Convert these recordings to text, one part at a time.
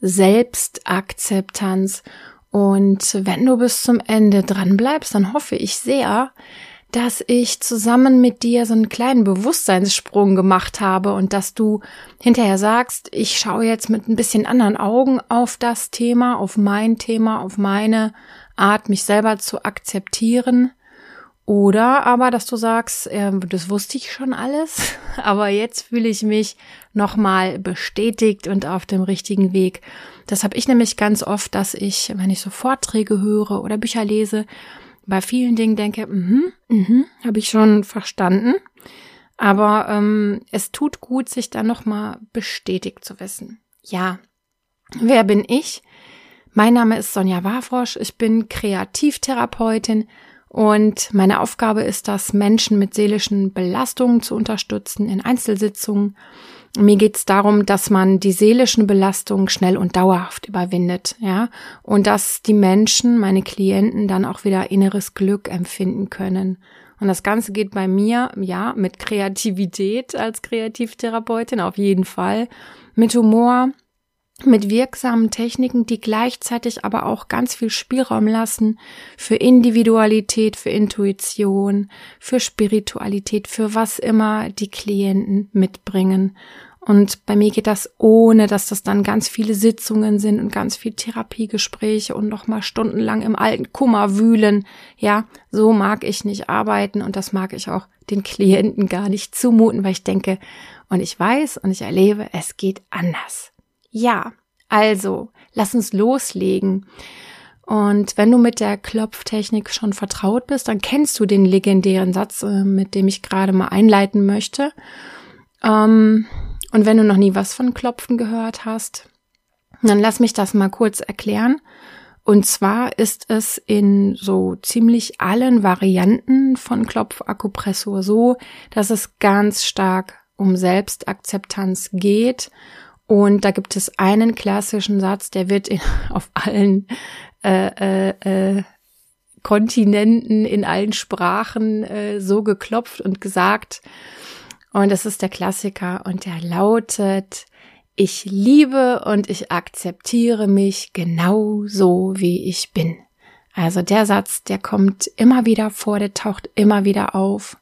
Selbstakzeptanz. Und wenn du bis zum Ende dran bleibst, dann hoffe ich sehr, dass ich zusammen mit dir so einen kleinen Bewusstseinssprung gemacht habe und dass du hinterher sagst, ich schaue jetzt mit ein bisschen anderen Augen auf das Thema, auf mein Thema, auf meine Art, mich selber zu akzeptieren. Oder aber, dass du sagst, äh, das wusste ich schon alles, aber jetzt fühle ich mich nochmal bestätigt und auf dem richtigen Weg. Das habe ich nämlich ganz oft, dass ich, wenn ich so Vorträge höre oder Bücher lese, bei vielen Dingen denke, mhm, mhm, habe ich schon verstanden. Aber ähm, es tut gut, sich dann nochmal bestätigt zu wissen. Ja, wer bin ich? Mein Name ist Sonja Wafrosch. Ich bin Kreativtherapeutin und meine Aufgabe ist das, Menschen mit seelischen Belastungen zu unterstützen in Einzelsitzungen. Mir geht es darum, dass man die seelischen Belastungen schnell und dauerhaft überwindet, ja, und dass die Menschen, meine Klienten, dann auch wieder inneres Glück empfinden können. Und das Ganze geht bei mir, ja, mit Kreativität als Kreativtherapeutin auf jeden Fall, mit Humor, mit wirksamen Techniken, die gleichzeitig aber auch ganz viel Spielraum lassen für Individualität, für Intuition, für Spiritualität, für was immer die Klienten mitbringen. Und bei mir geht das ohne, dass das dann ganz viele Sitzungen sind und ganz viel Therapiegespräche und noch mal stundenlang im alten Kummer wühlen. Ja, so mag ich nicht arbeiten und das mag ich auch den Klienten gar nicht zumuten, weil ich denke und ich weiß und ich erlebe, es geht anders. Ja, also, lass uns loslegen. Und wenn du mit der Klopftechnik schon vertraut bist, dann kennst du den legendären Satz, äh, mit dem ich gerade mal einleiten möchte. Ähm, und wenn du noch nie was von Klopfen gehört hast, dann lass mich das mal kurz erklären. Und zwar ist es in so ziemlich allen Varianten von Klopfakupressur so, dass es ganz stark um Selbstakzeptanz geht und da gibt es einen klassischen Satz, der wird in, auf allen äh, äh, äh, Kontinenten, in allen Sprachen äh, so geklopft und gesagt. Und das ist der Klassiker und der lautet, ich liebe und ich akzeptiere mich genau so, wie ich bin. Also der Satz, der kommt immer wieder vor, der taucht immer wieder auf.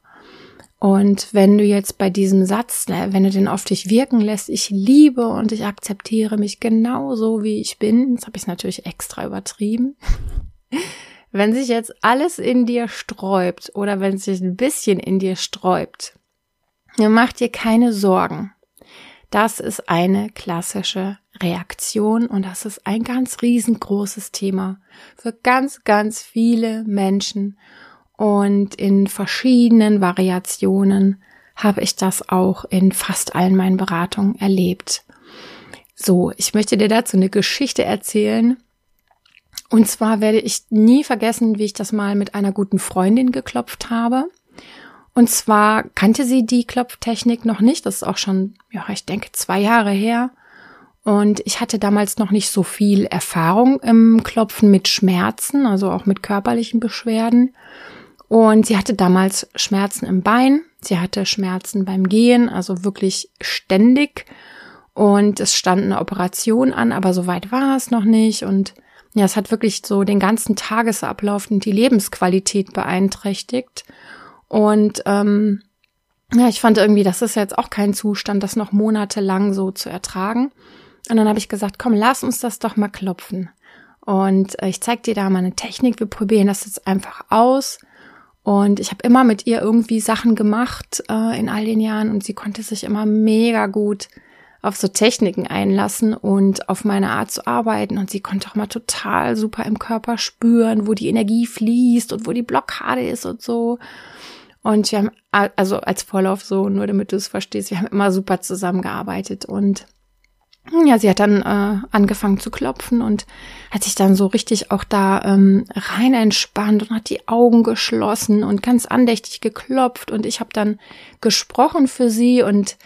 Und wenn du jetzt bei diesem Satz, ne, wenn du den auf dich wirken lässt, ich liebe und ich akzeptiere mich genauso wie ich bin, das habe ich natürlich extra übertrieben. wenn sich jetzt alles in dir sträubt oder wenn sich ein bisschen in dir sträubt, dann mach dir keine Sorgen. Das ist eine klassische Reaktion und das ist ein ganz riesengroßes Thema für ganz, ganz viele Menschen und in verschiedenen Variationen habe ich das auch in fast allen meinen Beratungen erlebt. So, ich möchte dir dazu eine Geschichte erzählen. Und zwar werde ich nie vergessen, wie ich das mal mit einer guten Freundin geklopft habe. Und zwar kannte sie die Klopftechnik noch nicht. Das ist auch schon, ja, ich denke, zwei Jahre her. Und ich hatte damals noch nicht so viel Erfahrung im Klopfen mit Schmerzen, also auch mit körperlichen Beschwerden. Und sie hatte damals Schmerzen im Bein, sie hatte Schmerzen beim Gehen, also wirklich ständig. Und es stand eine Operation an, aber so weit war es noch nicht. Und ja, es hat wirklich so den ganzen Tagesablauf und die Lebensqualität beeinträchtigt. Und ähm, ja, ich fand irgendwie, das ist jetzt auch kein Zustand, das noch monatelang so zu ertragen. Und dann habe ich gesagt, komm, lass uns das doch mal klopfen. Und äh, ich zeig dir da mal eine Technik. Wir probieren das jetzt einfach aus. Und ich habe immer mit ihr irgendwie Sachen gemacht äh, in all den Jahren und sie konnte sich immer mega gut auf so Techniken einlassen und auf meine Art zu arbeiten. Und sie konnte auch mal total super im Körper spüren, wo die Energie fließt und wo die Blockade ist und so. Und wir haben, also als Vorlauf so, nur damit du es verstehst, wir haben immer super zusammengearbeitet. Und ja, sie hat dann äh, angefangen zu klopfen und hat sich dann so richtig auch da ähm, rein entspannt und hat die Augen geschlossen und ganz andächtig geklopft und ich habe dann gesprochen für sie und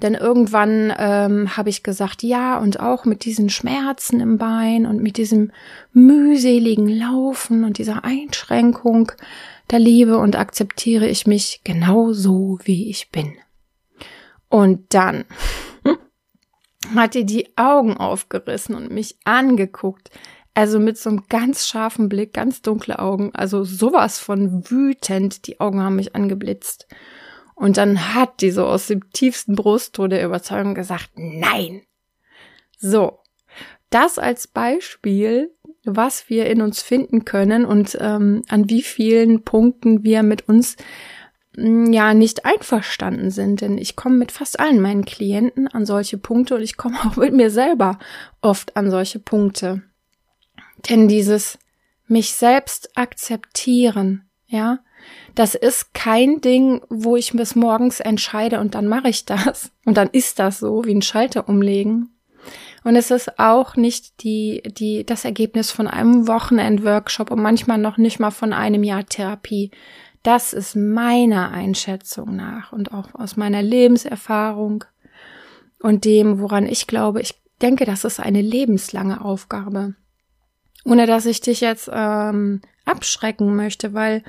dann irgendwann ähm, habe ich gesagt, ja, und auch mit diesen Schmerzen im Bein und mit diesem mühseligen Laufen und dieser Einschränkung der Liebe und akzeptiere ich mich genau so, wie ich bin. Und dann hat die die Augen aufgerissen und mich angeguckt. Also mit so einem ganz scharfen Blick, ganz dunkle Augen, also sowas von wütend. Die Augen haben mich angeblitzt. Und dann hat die so aus dem tiefsten Brustton der Überzeugung gesagt, nein. So. Das als Beispiel, was wir in uns finden können und ähm, an wie vielen Punkten wir mit uns Mm, ja nicht einverstanden sind, denn ich komme mit fast allen meinen Klienten an solche Punkte und ich komme auch mit mir selber oft an solche Punkte. Denn dieses mich selbst akzeptieren, ja, das ist kein Ding, wo ich bis morgens entscheide und dann mache ich das und dann ist das so, wie ein Schalter umlegen. Und es ist auch nicht die, die, das Ergebnis von einem Wochenend-Workshop und manchmal noch nicht mal von einem Jahr Therapie. Das ist meiner Einschätzung nach und auch aus meiner Lebenserfahrung und dem, woran ich glaube. Ich denke, das ist eine lebenslange Aufgabe. Ohne dass ich dich jetzt ähm, abschrecken möchte, weil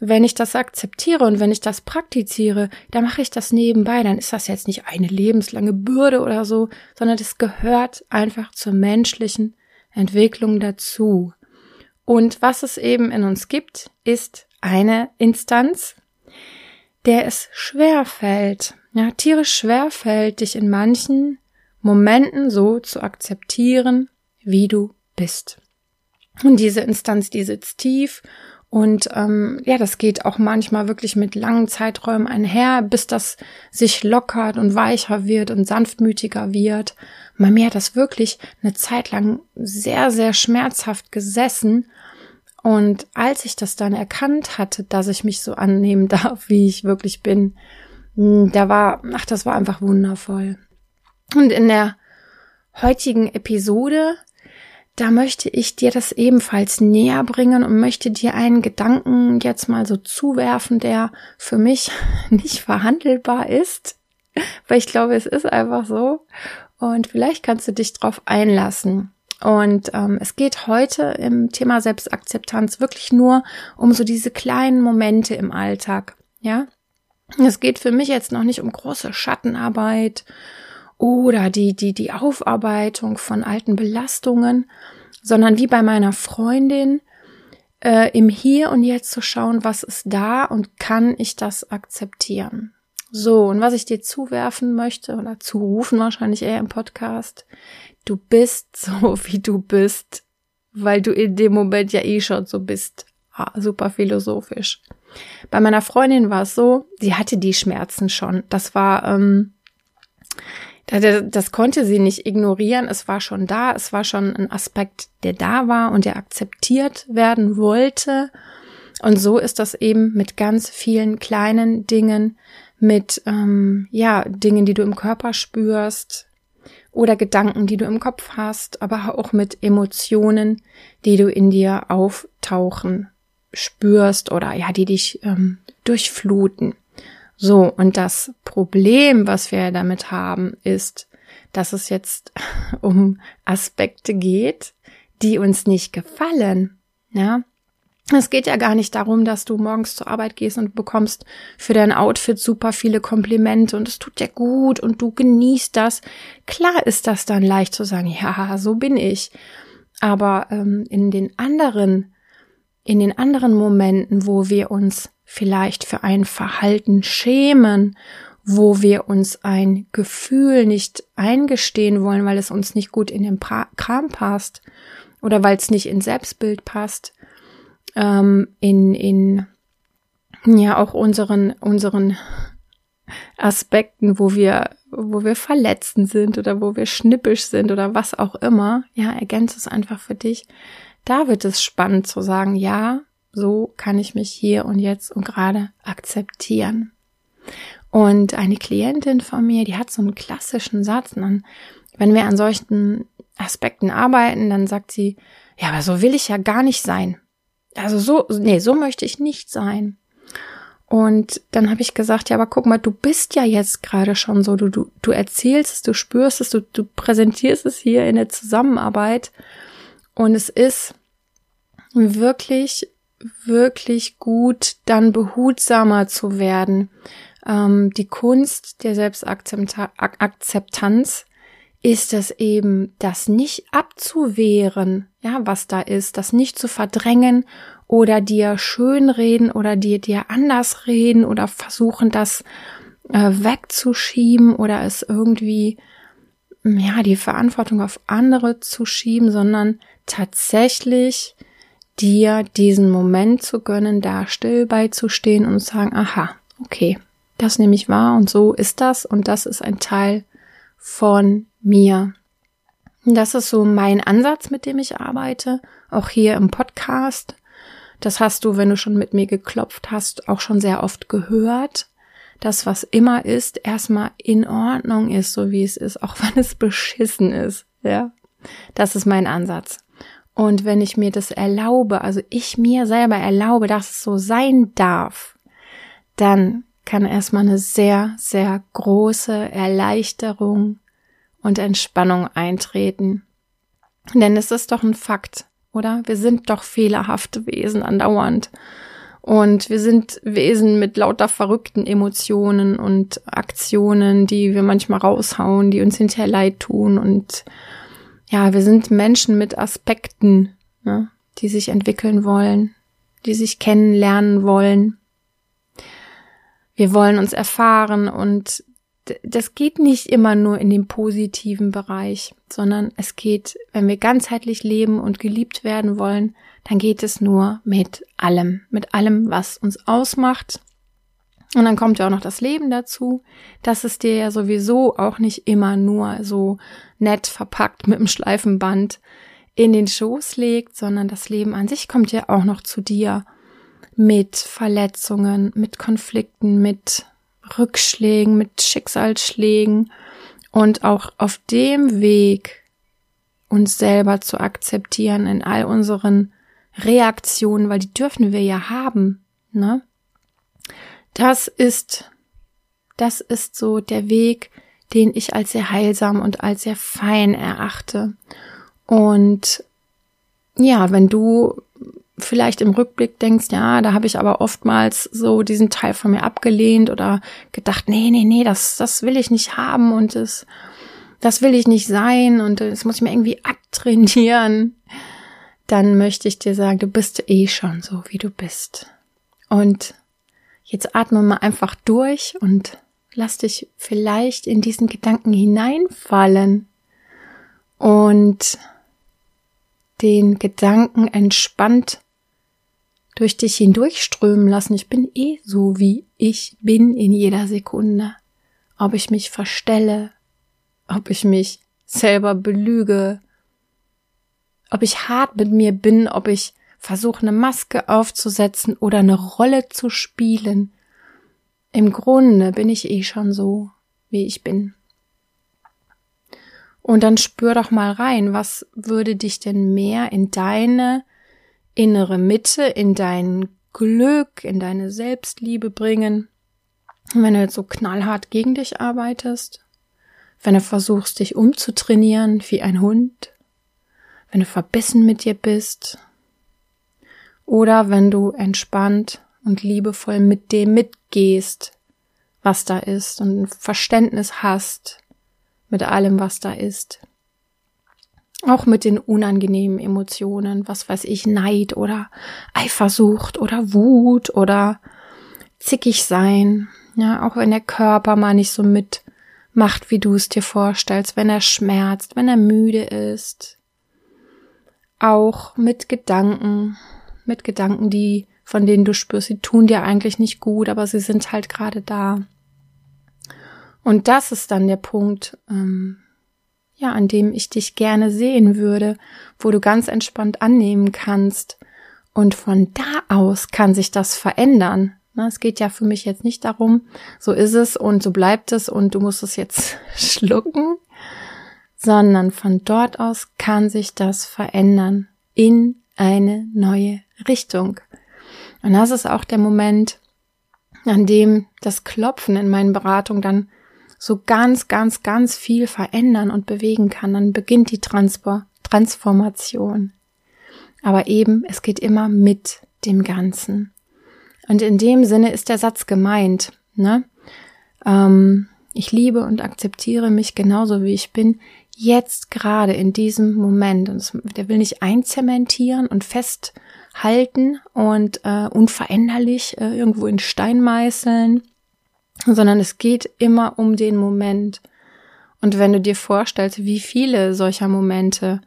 wenn ich das akzeptiere und wenn ich das praktiziere, dann mache ich das nebenbei, dann ist das jetzt nicht eine lebenslange Bürde oder so, sondern das gehört einfach zur menschlichen Entwicklung dazu. Und was es eben in uns gibt, ist eine Instanz, der es schwer fällt, ja, tierisch schwer fällt, dich in manchen Momenten so zu akzeptieren, wie du bist. Und diese Instanz, die sitzt tief und ähm, ja, das geht auch manchmal wirklich mit langen Zeiträumen einher, bis das sich lockert und weicher wird und sanftmütiger wird. Bei mir hat das wirklich eine Zeit lang sehr, sehr schmerzhaft gesessen und als ich das dann erkannt hatte, dass ich mich so annehmen darf, wie ich wirklich bin, hm, da war, ach, das war einfach wundervoll. Und in der heutigen Episode, da möchte ich dir das ebenfalls näher bringen und möchte dir einen Gedanken jetzt mal so zuwerfen, der für mich nicht verhandelbar ist, weil ich glaube, es ist einfach so. Und vielleicht kannst du dich drauf einlassen. Und ähm, es geht heute im Thema Selbstakzeptanz wirklich nur um so diese kleinen Momente im Alltag. Ja, es geht für mich jetzt noch nicht um große Schattenarbeit oder die die die Aufarbeitung von alten Belastungen, sondern wie bei meiner Freundin äh, im Hier und Jetzt zu schauen, was ist da und kann ich das akzeptieren. So, und was ich dir zuwerfen möchte oder zurufen wahrscheinlich eher im Podcast, du bist so, wie du bist, weil du in dem Moment ja eh schon so bist. Ah, super philosophisch. Bei meiner Freundin war es so, sie hatte die Schmerzen schon. Das war, ähm, das konnte sie nicht ignorieren. Es war schon da. Es war schon ein Aspekt, der da war und der akzeptiert werden wollte. Und so ist das eben mit ganz vielen kleinen Dingen, mit ähm, ja Dingen, die du im Körper spürst, oder Gedanken, die du im Kopf hast, aber auch mit Emotionen, die du in dir auftauchen, spürst oder ja, die dich ähm, durchfluten. So, und das Problem, was wir damit haben, ist, dass es jetzt um Aspekte geht, die uns nicht gefallen. Ja, es geht ja gar nicht darum, dass du morgens zur Arbeit gehst und bekommst für dein Outfit super viele Komplimente und es tut dir gut und du genießt das. Klar ist das dann leicht zu sagen, ja, so bin ich. Aber ähm, in den anderen, in den anderen Momenten, wo wir uns vielleicht für ein Verhalten schämen, wo wir uns ein Gefühl nicht eingestehen wollen, weil es uns nicht gut in den Kram passt oder weil es nicht ins Selbstbild passt, ähm, in, in ja auch unseren, unseren Aspekten, wo wir, wo wir verletzend sind oder wo wir schnippisch sind oder was auch immer, ja, ergänze es einfach für dich. Da wird es spannend zu sagen, ja, so kann ich mich hier und jetzt und gerade akzeptieren. Und eine Klientin von mir, die hat so einen klassischen Satz, dann wenn wir an solchen Aspekten arbeiten, dann sagt sie, ja, aber so will ich ja gar nicht sein. Also so, nee, so möchte ich nicht sein. Und dann habe ich gesagt, ja, aber guck mal, du bist ja jetzt gerade schon so, du, du, du erzählst es, du spürst es, du, du präsentierst es hier in der Zusammenarbeit. Und es ist wirklich, wirklich gut, dann behutsamer zu werden. Ähm, die Kunst der Selbstakzeptanz ist es eben, das nicht abzuwehren, ja, was da ist, das nicht zu verdrängen oder dir schönreden oder dir dir anders reden oder versuchen, das äh, wegzuschieben oder es irgendwie ja die Verantwortung auf andere zu schieben, sondern tatsächlich dir diesen Moment zu gönnen, da still beizustehen und sagen, aha, okay, das nehme ich wahr und so ist das und das ist ein Teil von mir. Das ist so mein Ansatz, mit dem ich arbeite, auch hier im Podcast. Das hast du, wenn du schon mit mir geklopft hast, auch schon sehr oft gehört. Das, was immer ist, erstmal in Ordnung ist, so wie es ist, auch wenn es beschissen ist. Ja, das ist mein Ansatz. Und wenn ich mir das erlaube, also ich mir selber erlaube, dass es so sein darf, dann kann erstmal eine sehr, sehr große Erleichterung und Entspannung eintreten. Denn es ist doch ein Fakt oder? Wir sind doch fehlerhafte Wesen andauernd. Und wir sind Wesen mit lauter verrückten Emotionen und Aktionen, die wir manchmal raushauen, die uns hinterher leid tun. Und ja, wir sind Menschen mit Aspekten, ne, die sich entwickeln wollen, die sich kennenlernen wollen. Wir wollen uns erfahren und das geht nicht immer nur in dem positiven Bereich, sondern es geht, wenn wir ganzheitlich leben und geliebt werden wollen, dann geht es nur mit allem, mit allem, was uns ausmacht. Und dann kommt ja auch noch das Leben dazu, dass es dir ja sowieso auch nicht immer nur so nett verpackt mit dem Schleifenband in den Schoß legt, sondern das Leben an sich kommt ja auch noch zu dir mit Verletzungen, mit Konflikten, mit Rückschlägen, mit Schicksalsschlägen und auch auf dem Weg uns selber zu akzeptieren in all unseren Reaktionen, weil die dürfen wir ja haben, ne? Das ist, das ist so der Weg, den ich als sehr heilsam und als sehr fein erachte. Und ja, wenn du vielleicht im Rückblick denkst, ja, da habe ich aber oftmals so diesen Teil von mir abgelehnt oder gedacht, nee, nee, nee, das, das will ich nicht haben und das, das will ich nicht sein und das muss ich mir irgendwie abtrainieren, dann möchte ich dir sagen, du bist eh schon so, wie du bist. Und jetzt atme mal einfach durch und lass dich vielleicht in diesen Gedanken hineinfallen und den Gedanken entspannt durch dich hindurchströmen lassen. Ich bin eh so, wie ich bin in jeder Sekunde. Ob ich mich verstelle, ob ich mich selber belüge, ob ich hart mit mir bin, ob ich versuche, eine Maske aufzusetzen oder eine Rolle zu spielen. Im Grunde bin ich eh schon so, wie ich bin. Und dann spür doch mal rein, was würde dich denn mehr in deine innere Mitte, in dein Glück, in deine Selbstliebe bringen. Wenn du jetzt so knallhart gegen dich arbeitest, wenn du versuchst, dich umzutrainieren wie ein Hund, wenn du verbissen mit dir bist, oder wenn du entspannt und liebevoll mit dem mitgehst, was da ist und ein Verständnis hast mit allem, was da ist. Auch mit den unangenehmen Emotionen, was weiß ich, Neid oder Eifersucht oder Wut oder zickig sein. Ja, auch wenn der Körper mal nicht so mitmacht, wie du es dir vorstellst, wenn er schmerzt, wenn er müde ist. Auch mit Gedanken, mit Gedanken, die, von denen du spürst, sie tun dir eigentlich nicht gut, aber sie sind halt gerade da. Und das ist dann der Punkt, ähm, ja, an dem ich dich gerne sehen würde, wo du ganz entspannt annehmen kannst. Und von da aus kann sich das verändern. Es geht ja für mich jetzt nicht darum, so ist es und so bleibt es und du musst es jetzt schlucken, sondern von dort aus kann sich das verändern in eine neue Richtung. Und das ist auch der Moment, an dem das Klopfen in meinen Beratungen dann so ganz, ganz, ganz viel verändern und bewegen kann. Dann beginnt die Transpor Transformation. Aber eben, es geht immer mit dem Ganzen. Und in dem Sinne ist der Satz gemeint, ne? Ähm, ich liebe und akzeptiere mich genauso wie ich bin, jetzt gerade in diesem Moment. Und der will nicht einzementieren und festhalten und äh, unveränderlich äh, irgendwo in Stein meißeln, sondern es geht immer um den Moment. Und wenn du dir vorstellst, wie viele solcher Momente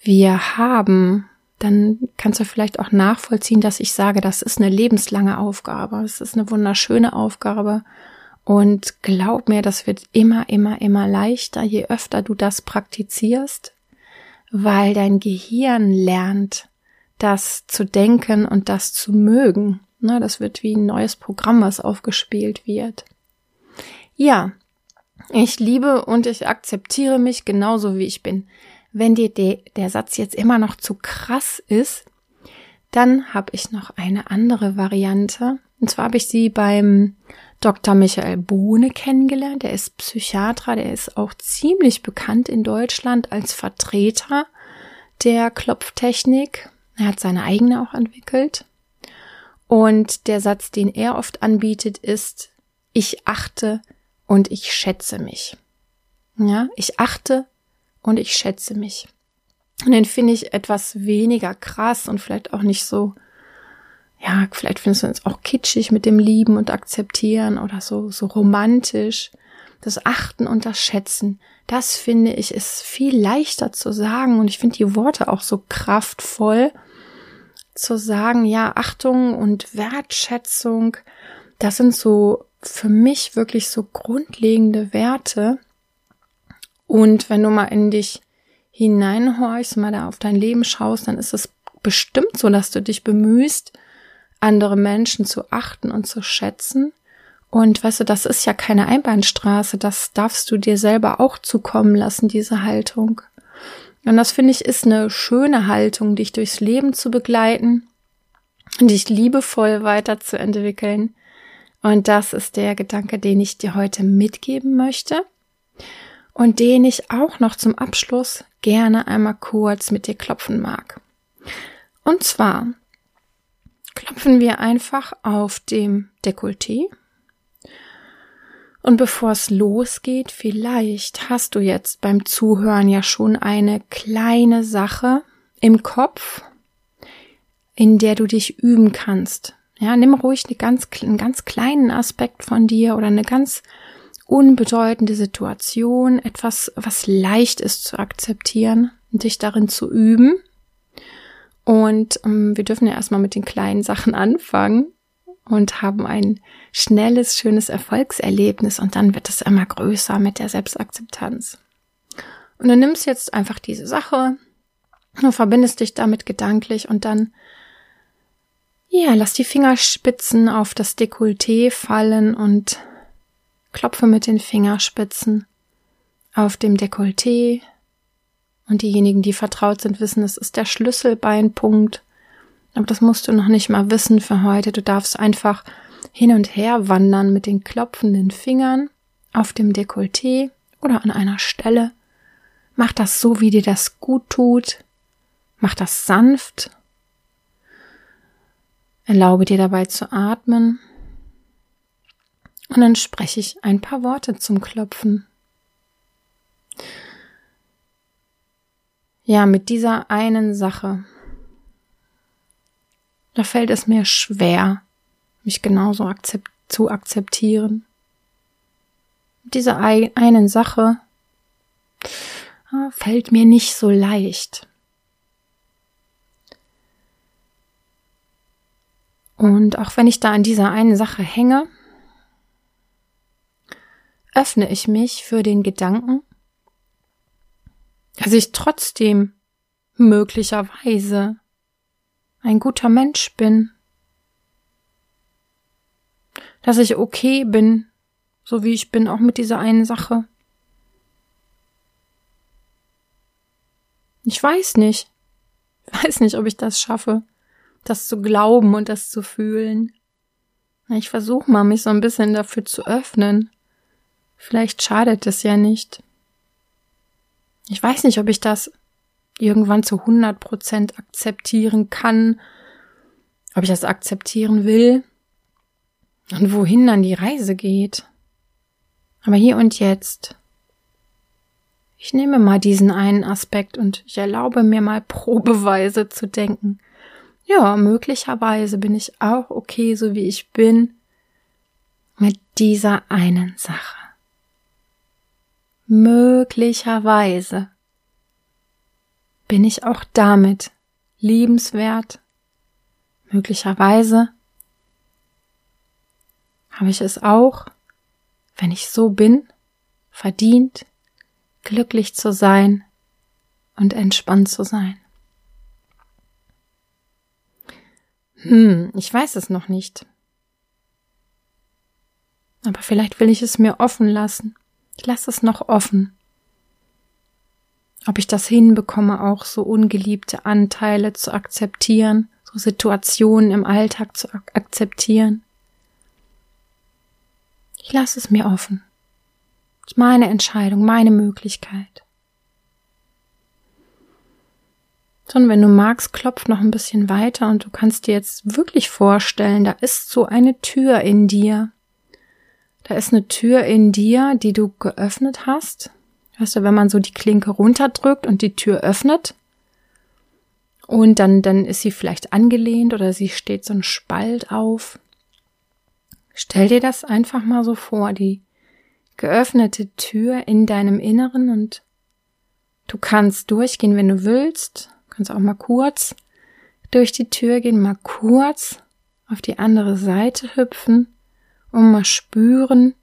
wir haben, dann kannst du vielleicht auch nachvollziehen, dass ich sage, das ist eine lebenslange Aufgabe. Es ist eine wunderschöne Aufgabe. Und glaub mir, das wird immer, immer, immer leichter, je öfter du das praktizierst, weil dein Gehirn lernt, das zu denken und das zu mögen. Na, das wird wie ein neues Programm, was aufgespielt wird. Ja, ich liebe und ich akzeptiere mich genauso wie ich bin. Wenn dir de, der Satz jetzt immer noch zu krass ist, dann habe ich noch eine andere Variante. Und zwar habe ich sie beim Dr. Michael Bohne kennengelernt. Der ist Psychiater, der ist auch ziemlich bekannt in Deutschland als Vertreter der Klopftechnik. Er hat seine eigene auch entwickelt. Und der Satz, den er oft anbietet, ist, ich achte und ich schätze mich. Ja, ich achte und ich schätze mich. Und den finde ich etwas weniger krass und vielleicht auch nicht so, ja, vielleicht findest du es auch kitschig mit dem Lieben und Akzeptieren oder so, so romantisch. Das Achten und das Schätzen, das finde ich ist viel leichter zu sagen. Und ich finde die Worte auch so kraftvoll zu sagen, ja, Achtung und Wertschätzung, das sind so für mich wirklich so grundlegende Werte, und wenn du mal in dich hineinhorchst, mal da auf dein Leben schaust, dann ist es bestimmt so, dass du dich bemühst, andere Menschen zu achten und zu schätzen. Und weißt du, das ist ja keine Einbahnstraße, das darfst du dir selber auch zukommen lassen, diese Haltung. Und das finde ich ist eine schöne Haltung, dich durchs Leben zu begleiten und dich liebevoll weiterzuentwickeln. Und das ist der Gedanke, den ich dir heute mitgeben möchte und den ich auch noch zum Abschluss gerne einmal kurz mit dir klopfen mag. Und zwar klopfen wir einfach auf dem Dekolleté. Und bevor es losgeht, vielleicht hast du jetzt beim Zuhören ja schon eine kleine Sache im Kopf, in der du dich üben kannst. Ja, nimm ruhig eine ganz, einen ganz kleinen Aspekt von dir oder eine ganz unbedeutende Situation, etwas, was leicht ist zu akzeptieren und dich darin zu üben. Und ähm, wir dürfen ja erstmal mit den kleinen Sachen anfangen und haben ein schnelles, schönes Erfolgserlebnis und dann wird es immer größer mit der Selbstakzeptanz. Und du nimmst jetzt einfach diese Sache und verbindest dich damit gedanklich und dann ja, lass die Fingerspitzen auf das Dekolleté fallen und klopfe mit den Fingerspitzen auf dem Dekolleté und diejenigen, die vertraut sind, wissen, es ist der Schlüsselbeinpunkt. Aber das musst du noch nicht mal wissen für heute. Du darfst einfach hin und her wandern mit den klopfenden Fingern auf dem Dekolleté oder an einer Stelle. Mach das so, wie dir das gut tut. Mach das sanft. Erlaube dir dabei zu atmen und dann spreche ich ein paar Worte zum Klopfen. Ja, mit dieser einen Sache. Da fällt es mir schwer, mich genauso akzept zu akzeptieren. Mit dieser einen Sache ah, fällt mir nicht so leicht. Und auch wenn ich da an dieser einen Sache hänge, öffne ich mich für den Gedanken, dass ich trotzdem möglicherweise ein guter Mensch bin, dass ich okay bin, so wie ich bin, auch mit dieser einen Sache. Ich weiß nicht. Ich weiß nicht, ob ich das schaffe, das zu glauben und das zu fühlen. Ich versuche mal, mich so ein bisschen dafür zu öffnen. Vielleicht schadet es ja nicht. Ich weiß nicht, ob ich das irgendwann zu 100 Prozent akzeptieren kann, ob ich das akzeptieren will und wohin dann die Reise geht. Aber hier und jetzt. Ich nehme mal diesen einen Aspekt und ich erlaube mir mal probeweise zu denken. Ja, möglicherweise bin ich auch okay, so wie ich bin, mit dieser einen Sache. Möglicherweise bin ich auch damit liebenswert. Möglicherweise habe ich es auch, wenn ich so bin, verdient, glücklich zu sein und entspannt zu sein. Hm, ich weiß es noch nicht. Aber vielleicht will ich es mir offen lassen. Ich lasse es noch offen. Ob ich das hinbekomme, auch so ungeliebte Anteile zu akzeptieren, so Situationen im Alltag zu ak akzeptieren. Ich lasse es mir offen. Das ist meine Entscheidung, meine Möglichkeit. So, und wenn du magst, klopf noch ein bisschen weiter und du kannst dir jetzt wirklich vorstellen, da ist so eine Tür in dir. Da ist eine Tür in dir, die du geöffnet hast. Weißt du, wenn man so die Klinke runterdrückt und die Tür öffnet und dann, dann ist sie vielleicht angelehnt oder sie steht so ein Spalt auf. Stell dir das einfach mal so vor, die geöffnete Tür in deinem Inneren und du kannst durchgehen, wenn du willst. Du kannst auch mal kurz durch die Tür gehen, mal kurz auf die andere Seite hüpfen und mal spüren,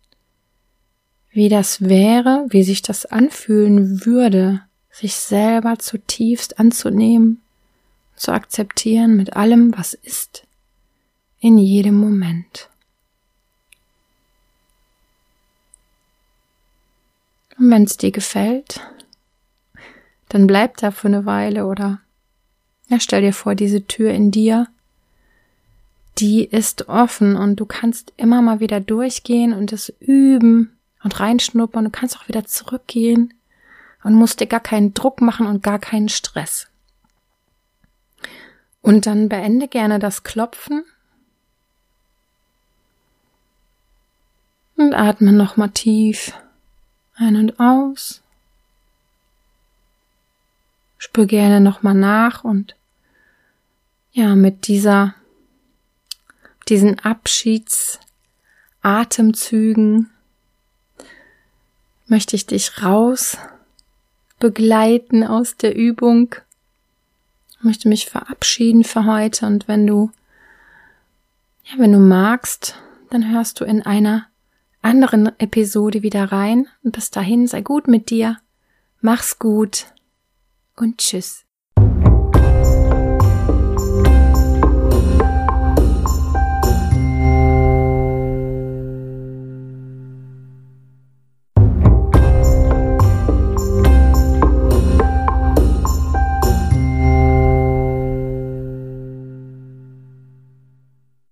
wie das wäre, wie sich das anfühlen würde, sich selber zutiefst anzunehmen, zu akzeptieren mit allem, was ist, in jedem Moment. Und wenn es dir gefällt, dann bleib da für eine Weile oder ja, stell dir vor, diese Tür in dir die ist offen und du kannst immer mal wieder durchgehen und es üben und reinschnuppern. Du kannst auch wieder zurückgehen und musst dir gar keinen Druck machen und gar keinen Stress. Und dann beende gerne das Klopfen und atme nochmal tief ein und aus. Spür gerne nochmal nach und ja, mit dieser diesen Abschiedsatemzügen möchte ich dich raus begleiten aus der Übung. Ich möchte mich verabschieden für heute und wenn du, ja, wenn du magst, dann hörst du in einer anderen Episode wieder rein und bis dahin sei gut mit dir, mach's gut und tschüss.